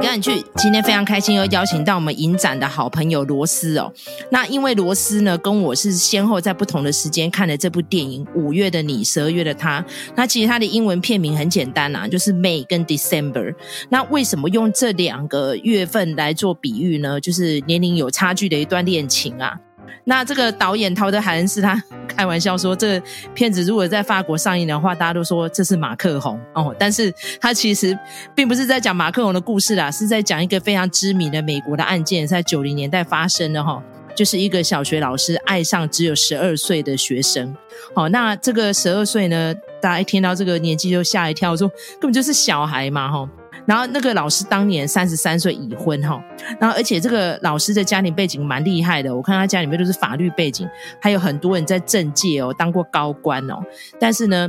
赶紧去今天非常开心，又邀请到我们影展的好朋友罗斯哦。那因为罗斯呢，跟我是先后在不同的时间看了这部电影《五月的你，十二月的他》。那其实它的英文片名很简单啊，就是 May 跟 December。那为什么用这两个月份来做比喻呢？就是年龄有差距的一段恋情啊。那这个导演陶德·海恩斯他开玩笑说，这片子如果在法国上映的话，大家都说这是马克宏哦。但是他其实并不是在讲马克宏的故事啦，是在讲一个非常知名的美国的案件，在九零年代发生的哈，就是一个小学老师爱上只有十二岁的学生。好，那这个十二岁呢，大家一听到这个年纪就吓一跳，说根本就是小孩嘛哈。然后那个老师当年三十三岁已婚哈，然后而且这个老师的家庭背景蛮厉害的，我看他家里面都是法律背景，还有很多人在政界哦当过高官哦，但是呢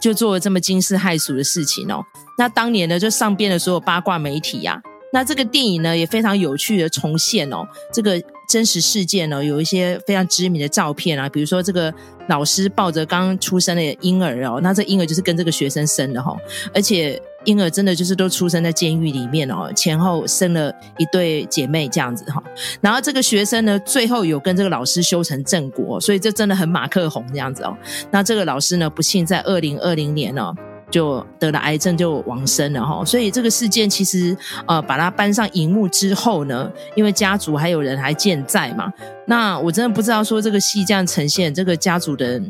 就做了这么惊世骇俗的事情哦。那当年呢就上遍了所有八卦媒体呀、那这个电影呢也非常有趣的重现哦这个真实事件哦，有一些非常知名的照片啊，比如说这个老师抱着刚出生的婴儿哦，那这婴儿就是跟这个学生生的哈、哦，而且。婴儿真的就是都出生在监狱里面哦，前后生了一对姐妹这样子哈。然后这个学生呢，最后有跟这个老师修成正果，所以这真的很马克宏这样子哦。那这个老师呢，不幸在二零二零年哦，就得了癌症就往生了哈。所以这个事件其实呃，把它搬上荧幕之后呢，因为家族还有人还健在嘛，那我真的不知道说这个戏这样呈现，这个家族的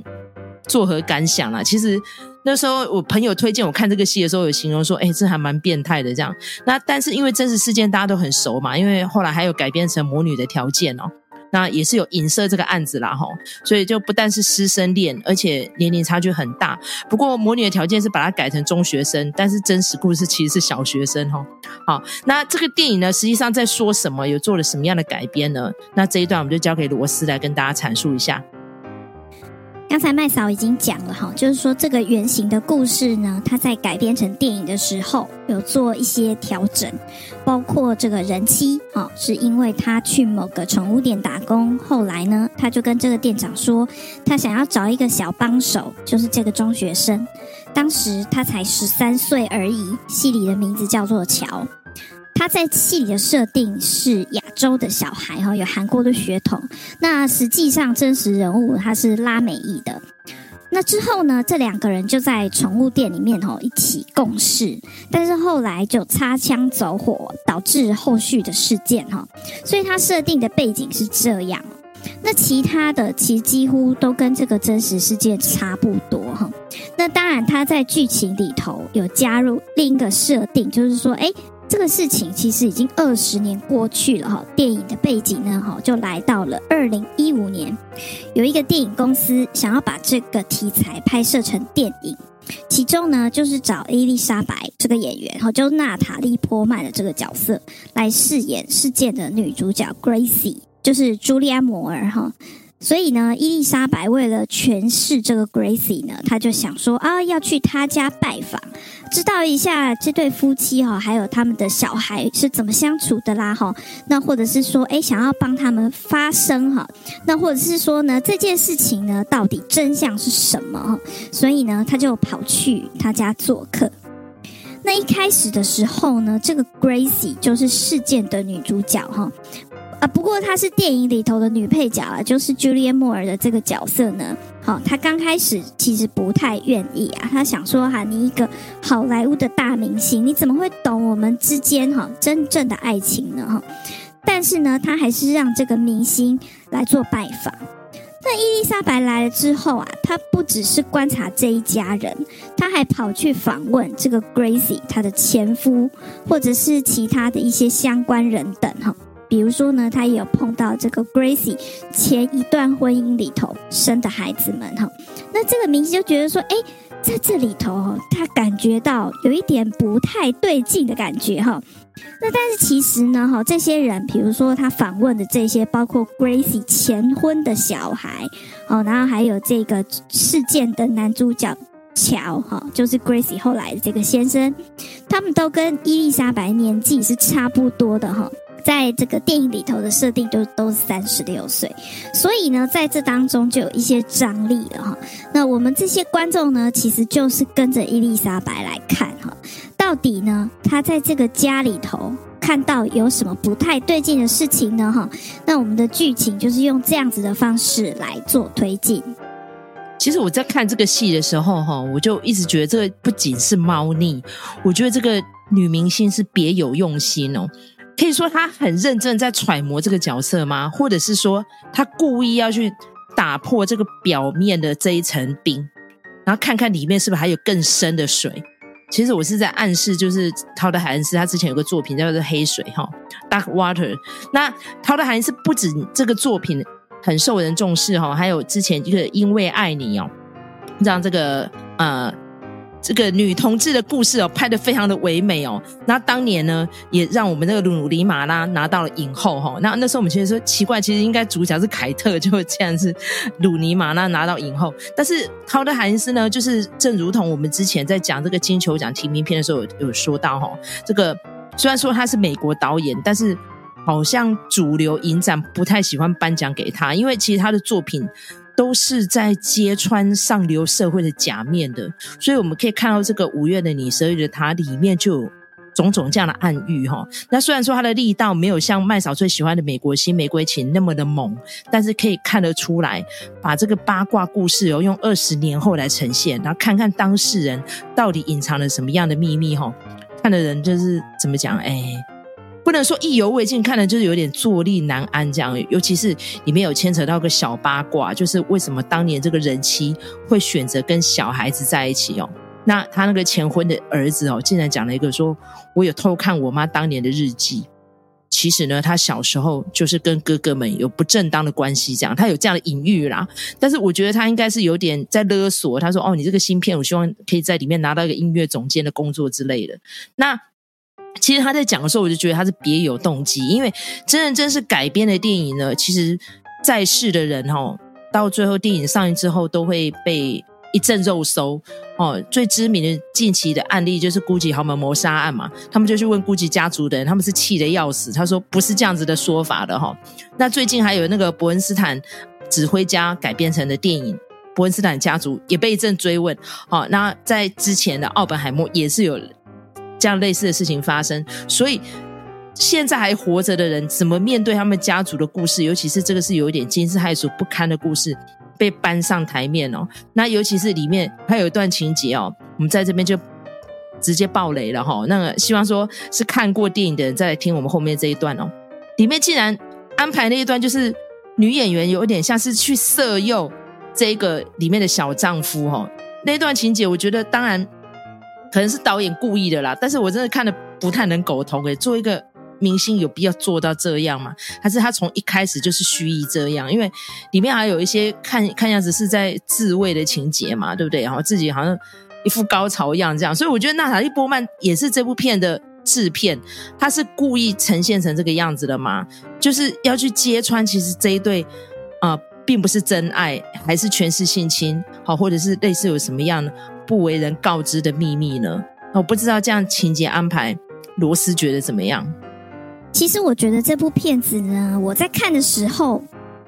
作何感想啊？其实。那时候我朋友推荐我看这个戏的时候，有形容说：“哎，这还蛮变态的。”这样。那但是因为真实事件大家都很熟嘛，因为后来还有改编成《魔女的条件》哦，那也是有影射这个案子啦齁。所以就不但是师生恋，而且年龄差距很大。不过《魔女的条件》是把它改成中学生，但是真实故事其实是小学生哈。好，那这个电影呢，实际上在说什么？有做了什么样的改编呢？那这一段我们就交给罗斯来跟大家阐述一下。刚才麦嫂已经讲了哈，就是说这个原型的故事呢，它在改编成电影的时候有做一些调整，包括这个人妻哦，是因为他去某个宠物店打工，后来呢，他就跟这个店长说，他想要找一个小帮手，就是这个中学生，当时他才十三岁而已，戏里的名字叫做乔。他在戏里的设定是亚洲的小孩哈，有韩国的血统。那实际上真实人物他是拉美裔的。那之后呢，这两个人就在宠物店里面哈一起共事，但是后来就擦枪走火，导致后续的事件哈。所以他设定的背景是这样。那其他的其实几乎都跟这个真实事件差不多哈。那当然他在剧情里头有加入另一个设定，就是说，哎。这个事情其实已经二十年过去了哈，电影的背景呢哈，就来到了二零一五年，有一个电影公司想要把这个题材拍摄成电影，其中呢就是找伊丽莎白这个演员哈，就娜塔莉波曼的这个角色来饰演事件的女主角 Gracie，就是茱莉亚摩尔哈。所以呢，伊丽莎白为了诠释这个 Gracie 呢，她就想说啊，要去她家拜访，知道一下这对夫妻哈，还有他们的小孩是怎么相处的啦哈。那或者是说，诶，想要帮他们发声哈。那或者是说呢，这件事情呢，到底真相是什么？所以呢，他就跑去他家做客。那一开始的时候呢，这个 Gracie 就是事件的女主角哈。啊，不过她是电影里头的女配角啊，就是 Julia Moore 的这个角色呢。好、她刚开始其实不太愿意啊，她想说哈，你一个好莱坞的大明星，你怎么会懂我们之间哈真正的爱情呢？哈，但是呢，她还是让这个明星来做拜访。那伊丽莎白来了之后啊，她不只是观察这一家人，她还跑去访问这个 Gracie 她的前夫，或者是其他的一些相关人等哈。比如说呢，他也有碰到这个 Gracie 前一段婚姻里头生的孩子们哈，那这个明星就觉得说，哎，在这里头他感觉到有一点不太对劲的感觉哈。那但是其实呢，哈，这些人，比如说他访问的这些，包括 Gracie 前婚的小孩，哦，然后还有这个事件的男主角乔哈，就是 Gracie 后来的这个先生，他们都跟伊丽莎白年纪是差不多的哈。在这个电影里头的设定就都是三十六岁，所以呢，在这当中就有一些张力了哈。那我们这些观众呢，其实就是跟着伊丽莎白来看哈。到底呢，她在这个家里头看到有什么不太对劲的事情呢？哈，那我们的剧情就是用这样子的方式来做推进。其实我在看这个戏的时候，哈，我就一直觉得这个不仅是猫腻，我觉得这个女明星是别有用心哦。可以说他很认真在揣摩这个角色吗？或者是说他故意要去打破这个表面的这一层冰，然后看看里面是不是还有更深的水？其实我是在暗示，就是陶德·海恩斯他之前有个作品叫做《黑水》哈，《Dark Water》。那陶德·海恩斯不止这个作品很受人重视哈，还有之前一个《因为爱你》哦，让这个呃。这个女同志的故事哦，拍得非常的唯美哦。那当年呢，也让我们那个鲁尼马拉拿到了影后哈。那那时候我们其实说奇怪，其实应该主角是凯特，就这样是鲁尼马拉拿到影后。但是陶德·海恩斯呢，就是正如同我们之前在讲这个金球奖提名片的时候有，有说到哈，这个虽然说他是美国导演，但是好像主流影展不太喜欢颁奖给他，因为其实他的作品。都是在揭穿上流社会的假面的，所以我们可以看到这个五月的你，十二月的他里面就有种种这样的暗喻哈。那虽然说它的力道没有像麦嫂最喜欢的《美国新玫瑰情》那么的猛，但是可以看得出来，把这个八卦故事哦用二十年后来呈现，然后看看当事人到底隐藏了什么样的秘密哈。看的人就是怎么讲哎。不能说意犹未尽，看的就是有点坐立难安这样。尤其是里面有牵扯到个小八卦，就是为什么当年这个人妻会选择跟小孩子在一起哦？那他那个前婚的儿子哦，竟然讲了一个说：“我有偷看我妈当年的日记。”其实呢，他小时候就是跟哥哥们有不正当的关系，这样他有这样的隐喻啦。但是我觉得他应该是有点在勒索。他说：“哦，你这个新片，我希望可以在里面拿到一个音乐总监的工作之类的。”那。其实他在讲的时候，我就觉得他是别有动机，因为真人真事改编的电影呢，其实在世的人哦，到最后电影上映之后，都会被一阵肉搜哦。最知名的近期的案例就是 GUCCI 豪门谋杀案嘛，他们就去问 GUCCI 家族的人，他们是气得要死，他说不是这样子的说法的哈、哦。那最近还有那个伯恩斯坦指挥家改编成的电影，伯恩斯坦家族也被一阵追问。好、哦，那在之前的奥本海默也是有。这样类似的事情发生，所以现在还活着的人怎么面对他们家族的故事？尤其是这个是有一点惊世骇俗不堪的故事被搬上台面哦。那尤其是里面还有一段情节哦，我们在这边就直接爆雷了哈、哦。那个希望说是看过电影的人再来听我们后面这一段哦。里面竟然安排那一段，就是女演员有点像是去色诱这个里面的小丈夫哦。那段情节，我觉得当然。可能是导演故意的啦，但是我真的看得不太能苟同诶。做一个明星有必要做到这样吗？还是他从一开始就是蓄意这样？因为里面还有一些看看样子是在自慰的情节嘛，对不对？然后自己好像一副高潮一样这样，所以我觉得娜塔莉波曼也是这部片的制片，他是故意呈现成这个样子的吗？就是要去揭穿，其实这一对啊、呃，并不是真爱，还是全是性侵，好，或者是类似有什么样的？不为人告知的秘密呢？我不知道这样情节安排，罗斯觉得怎么样？其实我觉得这部片子呢，我在看的时候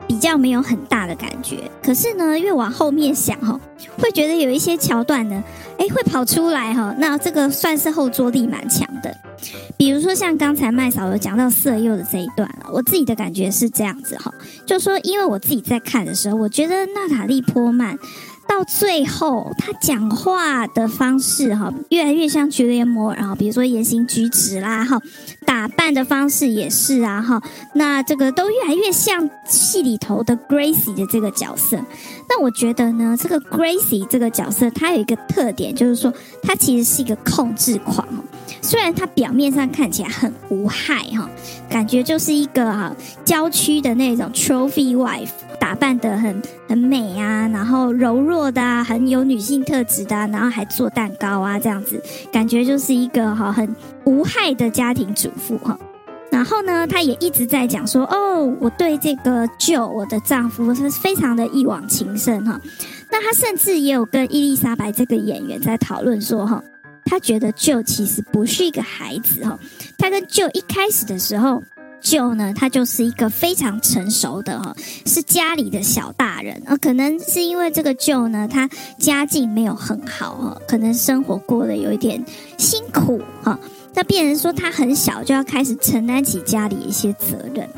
比较没有很大的感觉。可是呢，越往后面想哈，会觉得有一些桥段呢，哎，会跑出来哈。那这个算是后坐力蛮强的。比如说像刚才麦嫂有讲到色诱的这一段了，我自己的感觉是这样子哈，就说因为我自己在看的时候，我觉得娜塔莉波曼。到最后，他讲话的方式哈，越来越像朱莉安·摩尔，然后比如说言行举止啦，哈，打扮的方式也是啊，哈，那这个都越来越像戏里头的 Gracie 的这个角色。那我觉得呢，这个 Gracie 这个角色，它有一个特点，就是说，它其实是一个控制狂。虽然它表面上看起来很无害哈，感觉就是一个哈郊区的那种 trophy wife。打扮得很很美啊，然后柔弱的啊，很有女性特质的啊，然后还做蛋糕啊，这样子感觉就是一个哈很无害的家庭主妇哈。然后呢，她也一直在讲说，哦，我对这个舅我的丈夫是非常的一往情深哈。那她甚至也有跟伊丽莎白这个演员在讨论说哈，她觉得舅其实不是一个孩子哈，她跟舅一开始的时候。舅呢，他就是一个非常成熟的哈，是家里的小大人。呃，可能是因为这个舅呢，他家境没有很好哈，可能生活过得有一点辛苦哈。那变成说他很小就要开始承担起家里一些责任。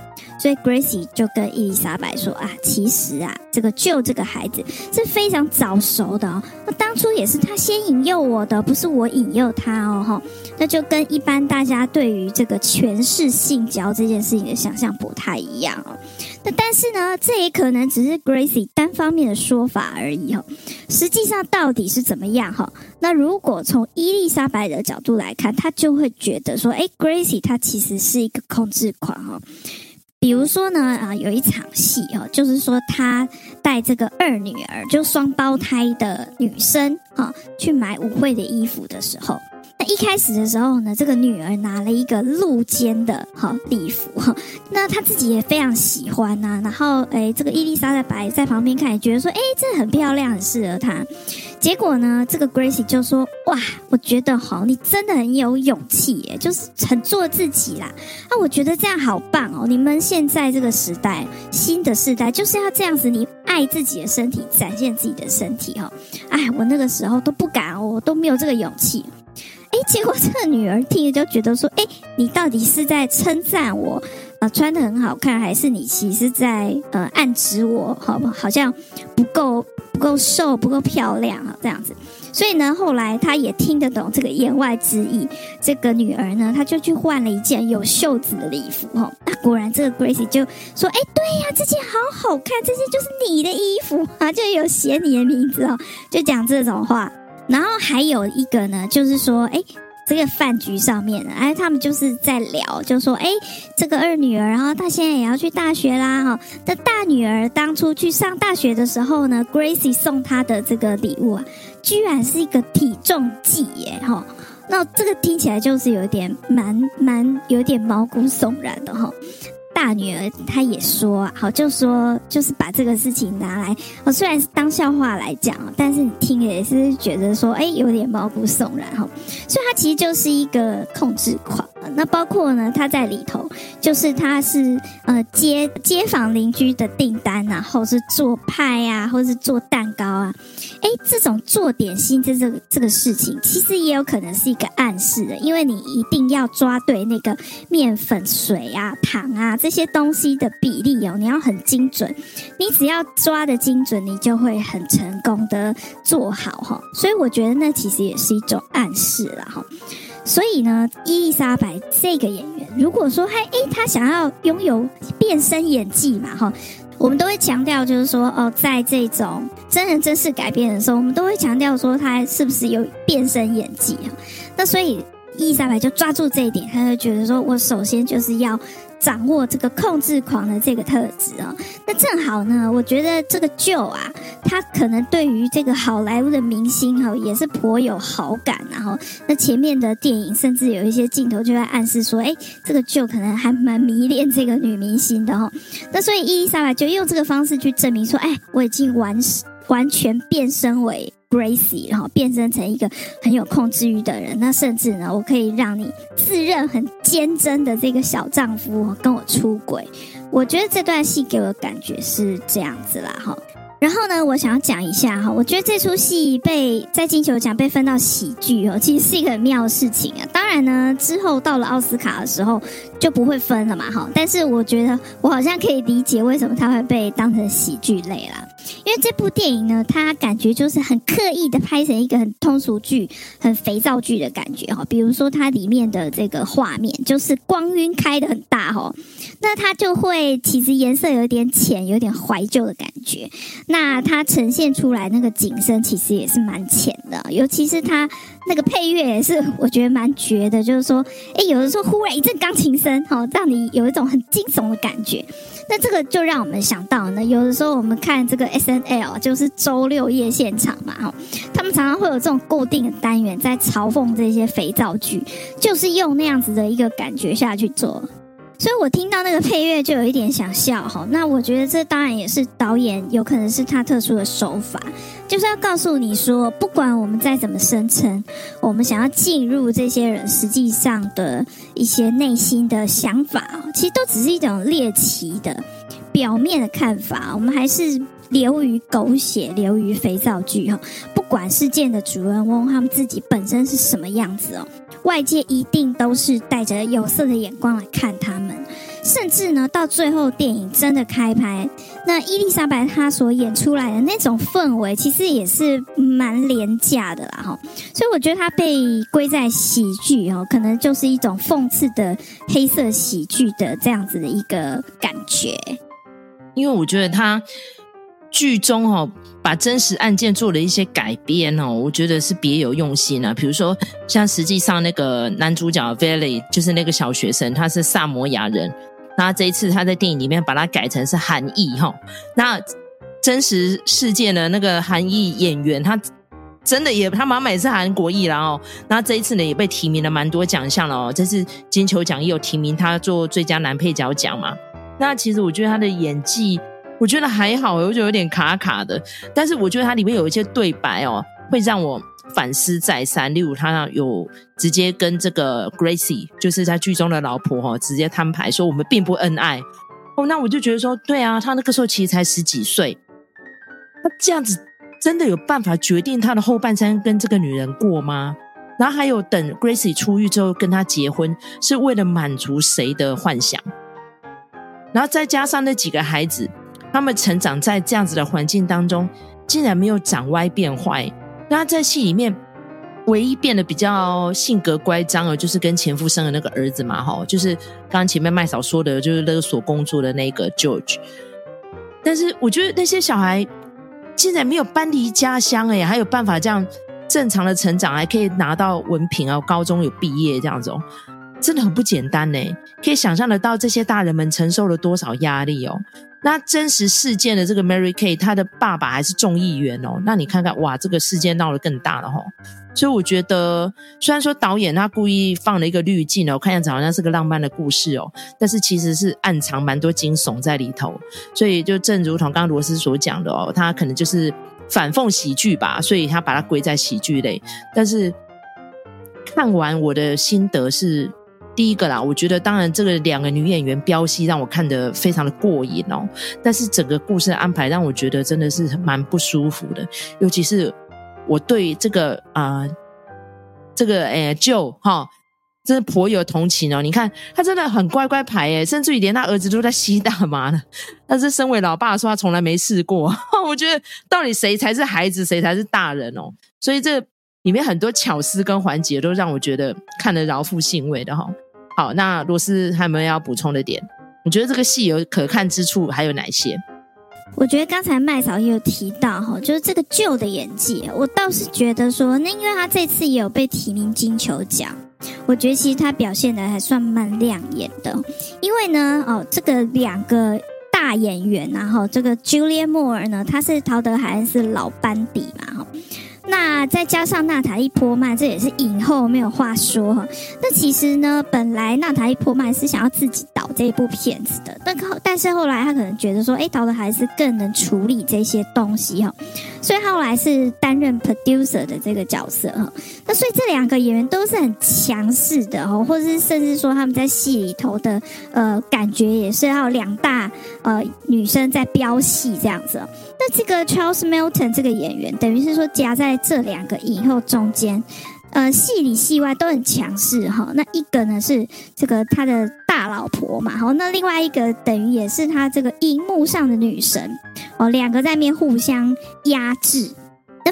所以 Gracie 就跟伊丽莎白说啊，其实啊，这个救这个孩子是非常早熟的哦。那当初也是他先引诱我的，不是我引诱他哦。哈，那就跟一般大家对于这个权势性交这件事情的想象不太一样哦。那但是呢，这也可能只是 Gracie 单方面的说法而已哈。实际上到底是怎么样哈？那如果从伊丽莎白的角度来看，他就会觉得说，哎，Gracie 他其实是一个控制狂哈。比如说呢，啊，有一场戏哦，就是说他带这个二女儿，就双胞胎的女生啊，去买舞会的衣服的时候，一开始的时候呢，这个女儿拿了一个露肩的哈礼服哈，那她自己也非常喜欢呐，然后诶，这个伊丽莎白在旁边看也觉得说，哎，这很漂亮，很适合她。结果呢，这个 Gracie 就说：“哇，我觉得哈，你真的很有勇气耶，就是很做自己啦。啊，我觉得这样好棒哦！你们现在这个时代，新的世代就是要这样子，你爱自己的身体，展现自己的身体哈。哎，我那个时候都不敢哦，我都没有这个勇气。结果这个女儿听了就觉得说：哎，你到底是在称赞我啊，穿的很好看，还是你其实在呃暗指我，好不好像不够？”不够瘦，不够漂亮啊，这样子。所以呢，后来他也听得懂这个言外之意。这个女儿呢，她就去换了一件有袖子的礼服哈。那果然，这个 Gracie 就说：“哎，对呀，这件好好看，这件就是你的衣服啊，就有写你的名字哦，就讲这种话。然后还有一个呢，就是说，哎。”这个饭局上面，哎，他们就是在聊，就说，哎，这个二女儿，然后她现在也要去大学啦，哈。这大女儿当初去上大学的时候呢，Gracie 送她的这个礼物啊，居然是一个体重计耶，哈。那这个听起来就是有点蛮蛮有点毛骨悚然的哈。大女儿她也说，好，就说就是把这个事情拿来，哦，虽然是当笑话来讲，但是你听也是觉得说，哎，有点毛骨悚然哈。所以她其实就是一个控制狂。那包括呢，他在里头，就是他是呃接街坊邻居的订单啊，或是做派、啊，或是做蛋糕啊，哎，这种做点心这这个这个事情，其实也有可能是一个暗示的，因为你一定要抓对那个面粉、水啊、糖啊这些东西的比例哦，你要很精准，你只要抓得精准，你就会很成功的做好哈。所以我觉得那其实也是一种暗示了哈。所以呢，伊丽莎白这个演员，如果说还诶，他想要拥有变身演技嘛，哈，我们都会强调，就是说哦，在这种真人真事改编的时候，我们都会强调说他是不是有变身演技啊？那所以伊丽莎白就抓住这一点，他就觉得说我首先就是要。掌握这个控制狂的这个特质哦，那正好呢，我觉得这个 Joe 啊，他可能对于这个好莱坞的明星哈，也是颇有好感，然后那前面的电影甚至有一些镜头就在暗示说，哎，这个 Joe 可能还蛮迷恋这个女明星的哈，那所以伊丽莎白就用这个方式去证明说，哎，我已经完完全变身为。Gracie，然后变身成一个很有控制欲的人，那甚至呢，我可以让你自认很坚贞的这个小丈夫跟我出轨。我觉得这段戏给我的感觉是这样子啦，哈。然后呢，我想要讲一下哈，我觉得这出戏被在金球奖被分到喜剧哦，其实是一个很妙的事情啊。当然呢，之后到了奥斯卡的时候就不会分了嘛，哈。但是我觉得我好像可以理解为什么它会被当成喜剧类啦，因为这部电影呢，它感觉就是很刻意的拍成一个很通俗剧、很肥皂剧的感觉哈。比如说它里面的这个画面就是光晕开的很大哈，那它就会其实颜色有点浅，有点怀旧的感觉。那它呈现出来那个景深其实也是蛮浅的，尤其是它那个配乐也是我觉得蛮绝的，就是说，诶，有的时候忽然一阵钢琴声，哦，让你有一种很惊悚的感觉。那这个就让我们想到呢，有的时候我们看这个 SNL，就是周六夜现场嘛，哈，他们常常会有这种固定的单元在嘲讽这些肥皂剧，就是用那样子的一个感觉下去做。所以我听到那个配乐就有一点想笑哈。那我觉得这当然也是导演有可能是他特殊的手法，就是要告诉你说，不管我们再怎么声称，我们想要进入这些人实际上的一些内心的想法，其实都只是一种猎奇的表面的看法，我们还是。流于狗血，流于肥皂剧哈。管事件的主人翁他们自己本身是什么样子哦，外界一定都是带着有色的眼光来看他们。甚至呢，到最后电影真的开拍，那伊丽莎白她所演出来的那种氛围，其实也是蛮廉价的啦哈。所以我觉得它被归在喜剧哦，可能就是一种讽刺的黑色喜剧的这样子的一个感觉。因为我觉得他。剧中哦，把真实案件做了一些改编哦，我觉得是别有用心啊。比如说，像实际上那个男主角 Valley，就是那个小学生，他是萨摩亚人。那这一次他在电影里面把他改成是韩裔哈。那真实事件的那个韩裔演员，他真的也他妈妈也是韩国裔啦哦。那这一次呢，也被提名了蛮多奖项了哦。这次金球奖也有提名他做最佳男配角奖嘛。那其实我觉得他的演技。我觉得还好，我觉得有点卡卡的。但是我觉得它里面有一些对白哦，会让我反思再三。例如，他有直接跟这个 Gracie，就是在剧中的老婆哈，直接摊牌说我们并不恩爱。哦，那我就觉得说，对啊，他那个时候其实才十几岁，他这样子真的有办法决定他的后半生跟这个女人过吗？然后还有等 Gracie 出狱之后跟他结婚，是为了满足谁的幻想？然后再加上那几个孩子。他们成长在这样子的环境当中，竟然没有长歪变坏。那在戏里面，唯一变得比较性格乖张的，就是跟前夫生的那个儿子嘛，哈，就是刚刚前面麦嫂说的，就是勒索工作的那个 George。但是我觉得那些小孩竟然没有搬离家乡，哎，还有办法这样正常的成长，还可以拿到文凭啊，高中有毕业这样子哦，真的很不简单呢。可以想象得到这些大人们承受了多少压力哦。那真实事件的这个 Mary Kay，她的爸爸还是众议员哦。那你看看，哇，这个事件闹得更大了齁。所以我觉得，虽然说导演他故意放了一个滤镜哦，看样子好像是个浪漫的故事哦，但是其实是暗藏蛮多惊悚在里头。所以就正如同刚刚罗斯所讲的哦，他可能就是反讽喜剧吧，所以他把它归在喜剧类。但是看完我的心得是。第一个啦，我觉得当然这个两个女演员飙戏让我看得非常的过瘾哦，但是整个故事的安排让我觉得真的是蛮不舒服的，尤其是我对这个啊、这个诶舅哈，真的颇有同情哦。你看他真的很乖乖牌诶，甚至于连他儿子都在吸大麻呢。但是身为老爸说他从来没试过，我觉得到底谁才是孩子，谁才是大人哦？所以这。里面很多巧思跟环节都让我觉得看得饶富兴味的哈。好，那罗斯还有没有要补充的点？你觉得这个戏有可看之处还有哪些？我觉得刚才麦嫂也有提到哈，就是这个旧的演技，我倒是觉得说，那因为他这次也有被提名金球奖，我觉得其实他表现的还算蛮亮眼的。因为呢，哦，这个两个大演员，然后这个 Julia Moore 呢，他是陶德海恩是老班底嘛，哈。那再加上娜塔莉波曼，这也是影后，没有话说。那其实呢，本来娜塔莉波曼是想要自己导这一部片子的，但后但是后来他可能觉得说，哎，导的还是更能处理这些东西哈，所以后来是担任 producer 的这个角色哈。那所以这两个演员都是很强势的哦，或者是甚至说他们在戏里头的呃感觉也是还有两大呃女生在飙戏这样子。那这个 Charles Melton 这个演员，等于是说夹在在这两个影后中间，呃，戏里戏外都很强势哈。那一个呢是这个他的大老婆嘛，好，那另外一个等于也是他这个荧幕上的女神哦，两个在面互相压制。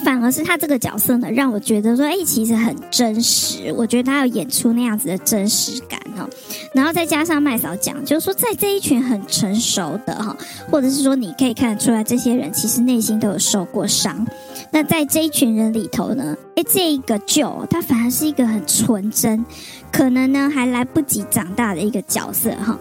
反而是他这个角色呢，让我觉得说，哎，其实很真实。我觉得他要演出那样子的真实感哈。然后再加上麦嫂讲，就是说，在这一群很成熟的哈，或者是说你可以看得出来，这些人其实内心都有受过伤。那在这一群人里头呢，哎，这一个就他反而是一个很纯真，可能呢还来不及长大的一个角色哈。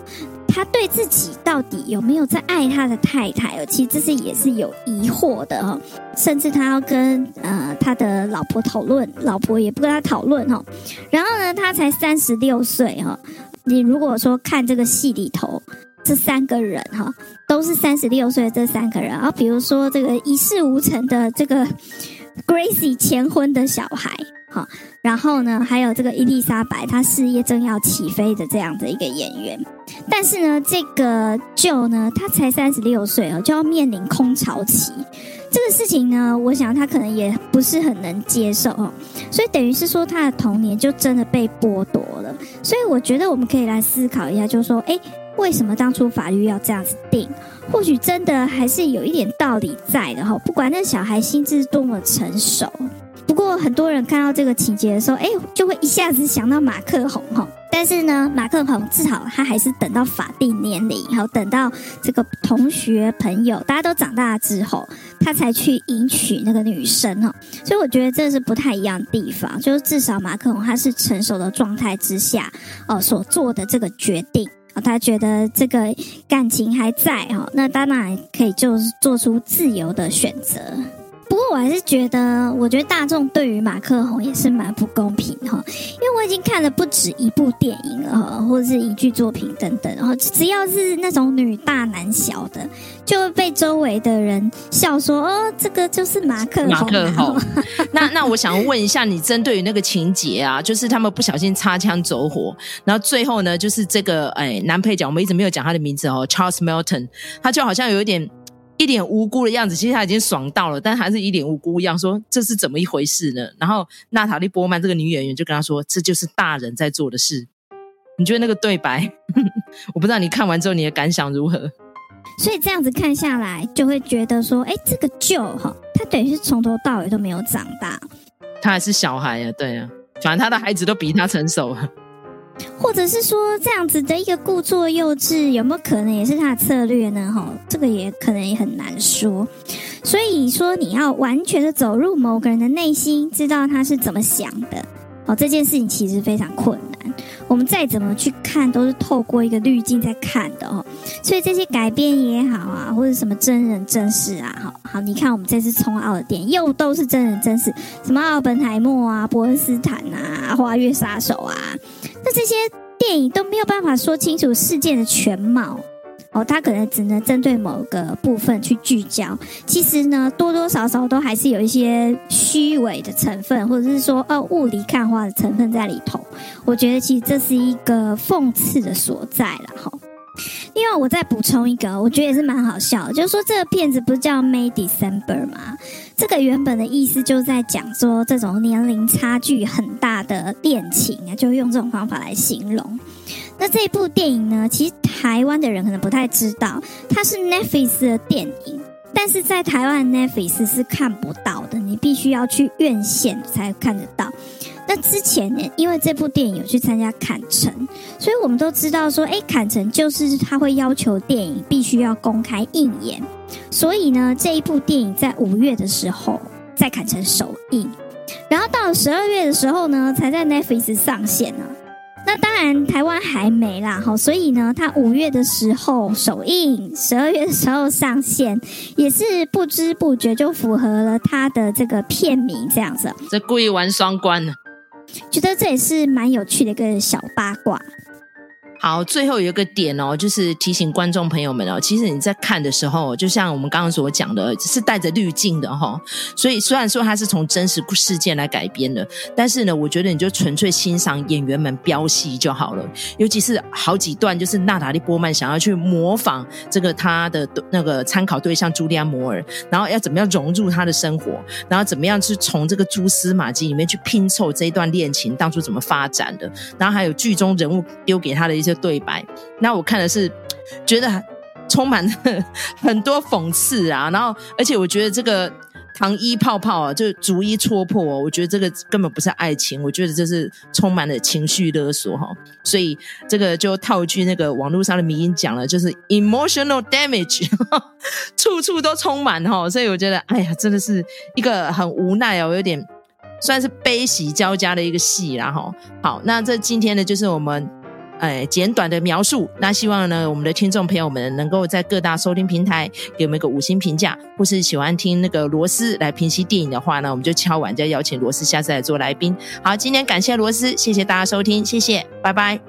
他对自己到底有没有在爱他的太太哦？其实这是也是有疑惑的哦，甚至他要跟呃他的老婆讨论，老婆也不跟他讨论哈。然后呢，他才三十六岁哈，你如果说看这个戏里头这三个人哈，都是三十六岁的这三个人，啊比如说这个一事无成的这个 Gracie 前婚的小孩，哈，然后呢，还有这个伊丽莎白，她事业正要起飞的这样的一个演员，但是呢，这个 Joe 呢，他才三十六岁哦，就要面临空巢期。这个事情呢，我想他可能也不是很能接受哦，所以等于是说他的童年就真的被剥夺了。所以我觉得我们可以来思考一下，就是说，诶，为什么当初法律要这样子定？或许真的还是有一点道理在的哈。不管那小孩心智多么成熟，不过很多人看到这个情节的时候，诶，就会一下子想到马克宏哈。但是呢，马克宏至少他还是等到法定年龄，然后等到这个同学朋友大家都长大之后，他才去迎娶那个女生哦。所以我觉得这是不太一样的地方，就是至少马克宏他是成熟的状态之下哦所做的这个决定，他觉得这个感情还在哈，那当然可以就是做出自由的选择。不过我还是觉得，我觉得大众对于马克宏也是蛮不公平哈，因为我已经看了不止一部电影了哈，或者是一剧作品等等，然后只要是那种女大男小的，就会被周围的人笑说哦，这个就是马克宏。马克宏。那那我想问一下，你针对于那个情节啊，就是他们不小心擦枪走火，然后最后呢，就是这个哎男配角，我们一直没有讲他的名字哦，Charles Melton，他就好像有一点。一脸无辜的样子，其实他已经爽到了，但还是一脸无辜一样说：“这是怎么一回事呢？”然后娜塔莉波曼这个女演员就跟他说：“这就是大人在做的事。”你觉得那个对白？我不知道你看完之后你的感想如何？所以这样子看下来，就会觉得说：“哎，这个 Joe 哈，他等于是从头到尾都没有长大，他还是小孩呀，对呀，反正他的孩子都比他成熟。”或者是说这样子的一个故作幼稚，有没有可能也是他的策略呢？哈，这个也可能也很难说。所以说，你要完全的走入某个人的内心，知道他是怎么想的，哦，这件事情其实非常困难。我们再怎么去看，都是透过一个滤镜在看的哦。所以这些改编也好啊，或者什么真人真事啊，好好，你看我们这次冲奥的电影又都是真人真事，什么奥本海默啊、伯恩斯坦啊、花月杀手啊。那这些电影都没有办法说清楚事件的全貌哦，他可能只能针对某个部分去聚焦。其实呢，多多少少都还是有一些虚伪的成分，或者是说哦雾里看花的成分在里头。我觉得其实这是一个讽刺的所在了哈。另外，我再补充一个，我觉得也是蛮好笑，就是说这个片子不是叫《May December》吗？这个原本的意思就在讲说，这种年龄差距很大的恋情啊，就用这种方法来形容。那这部电影呢，其实台湾的人可能不太知道，它是 Netflix 的电影，但是在台湾 Netflix 是看不到的，你必须要去院线才看得到。那之前呢，因为这部电影有去参加坎城，所以我们都知道说，哎，坎城就是他会要求电影必须要公开映演。所以呢，这一部电影在五月的时候在坎城首映，然后到了十二月的时候呢，才在 Netflix 上线呢。那当然台湾还没啦，哈，所以呢，它五月的时候首映，十二月的时候上线，也是不知不觉就符合了它的这个片名这样子。这故意玩双关呢？觉得这也是蛮有趣的一个小八卦。好，最后有一个点哦，就是提醒观众朋友们哦，其实你在看的时候，就像我们刚刚所讲的，是带着滤镜的哈、哦。所以虽然说它是从真实事件来改编的，但是呢，我觉得你就纯粹欣赏演员们飙戏就好了。尤其是好几段，就是娜塔莉波曼想要去模仿这个他的那个参考对象茱莉安摩尔，然后要怎么样融入他的生活，然后怎么样去从这个蛛丝马迹里面去拼凑这一段恋情当初怎么发展的，然后还有剧中人物丢给他的一些。的对白，那我看的是觉得充满很多讽刺啊，然后而且我觉得这个糖衣泡泡啊，就逐一戳破哦，我觉得这个根本不是爱情，我觉得这是充满了情绪勒索哈，所以这个就套句那个网络上的迷因讲了，就是 emotional damage，处处都充满哈，所以我觉得哎呀，真的是一个很无奈哦，有点算是悲喜交加的一个戏啦哈。好，那这今天呢，就是我们。哎，简短的描述。那希望呢，我们的听众朋友们能够在各大收听平台给我们一个五星评价，或是喜欢听那个罗斯来评析电影的话呢，我们就敲碗再邀请罗斯下次来做来宾。好，今天感谢罗斯，谢谢大家收听，谢谢，拜拜。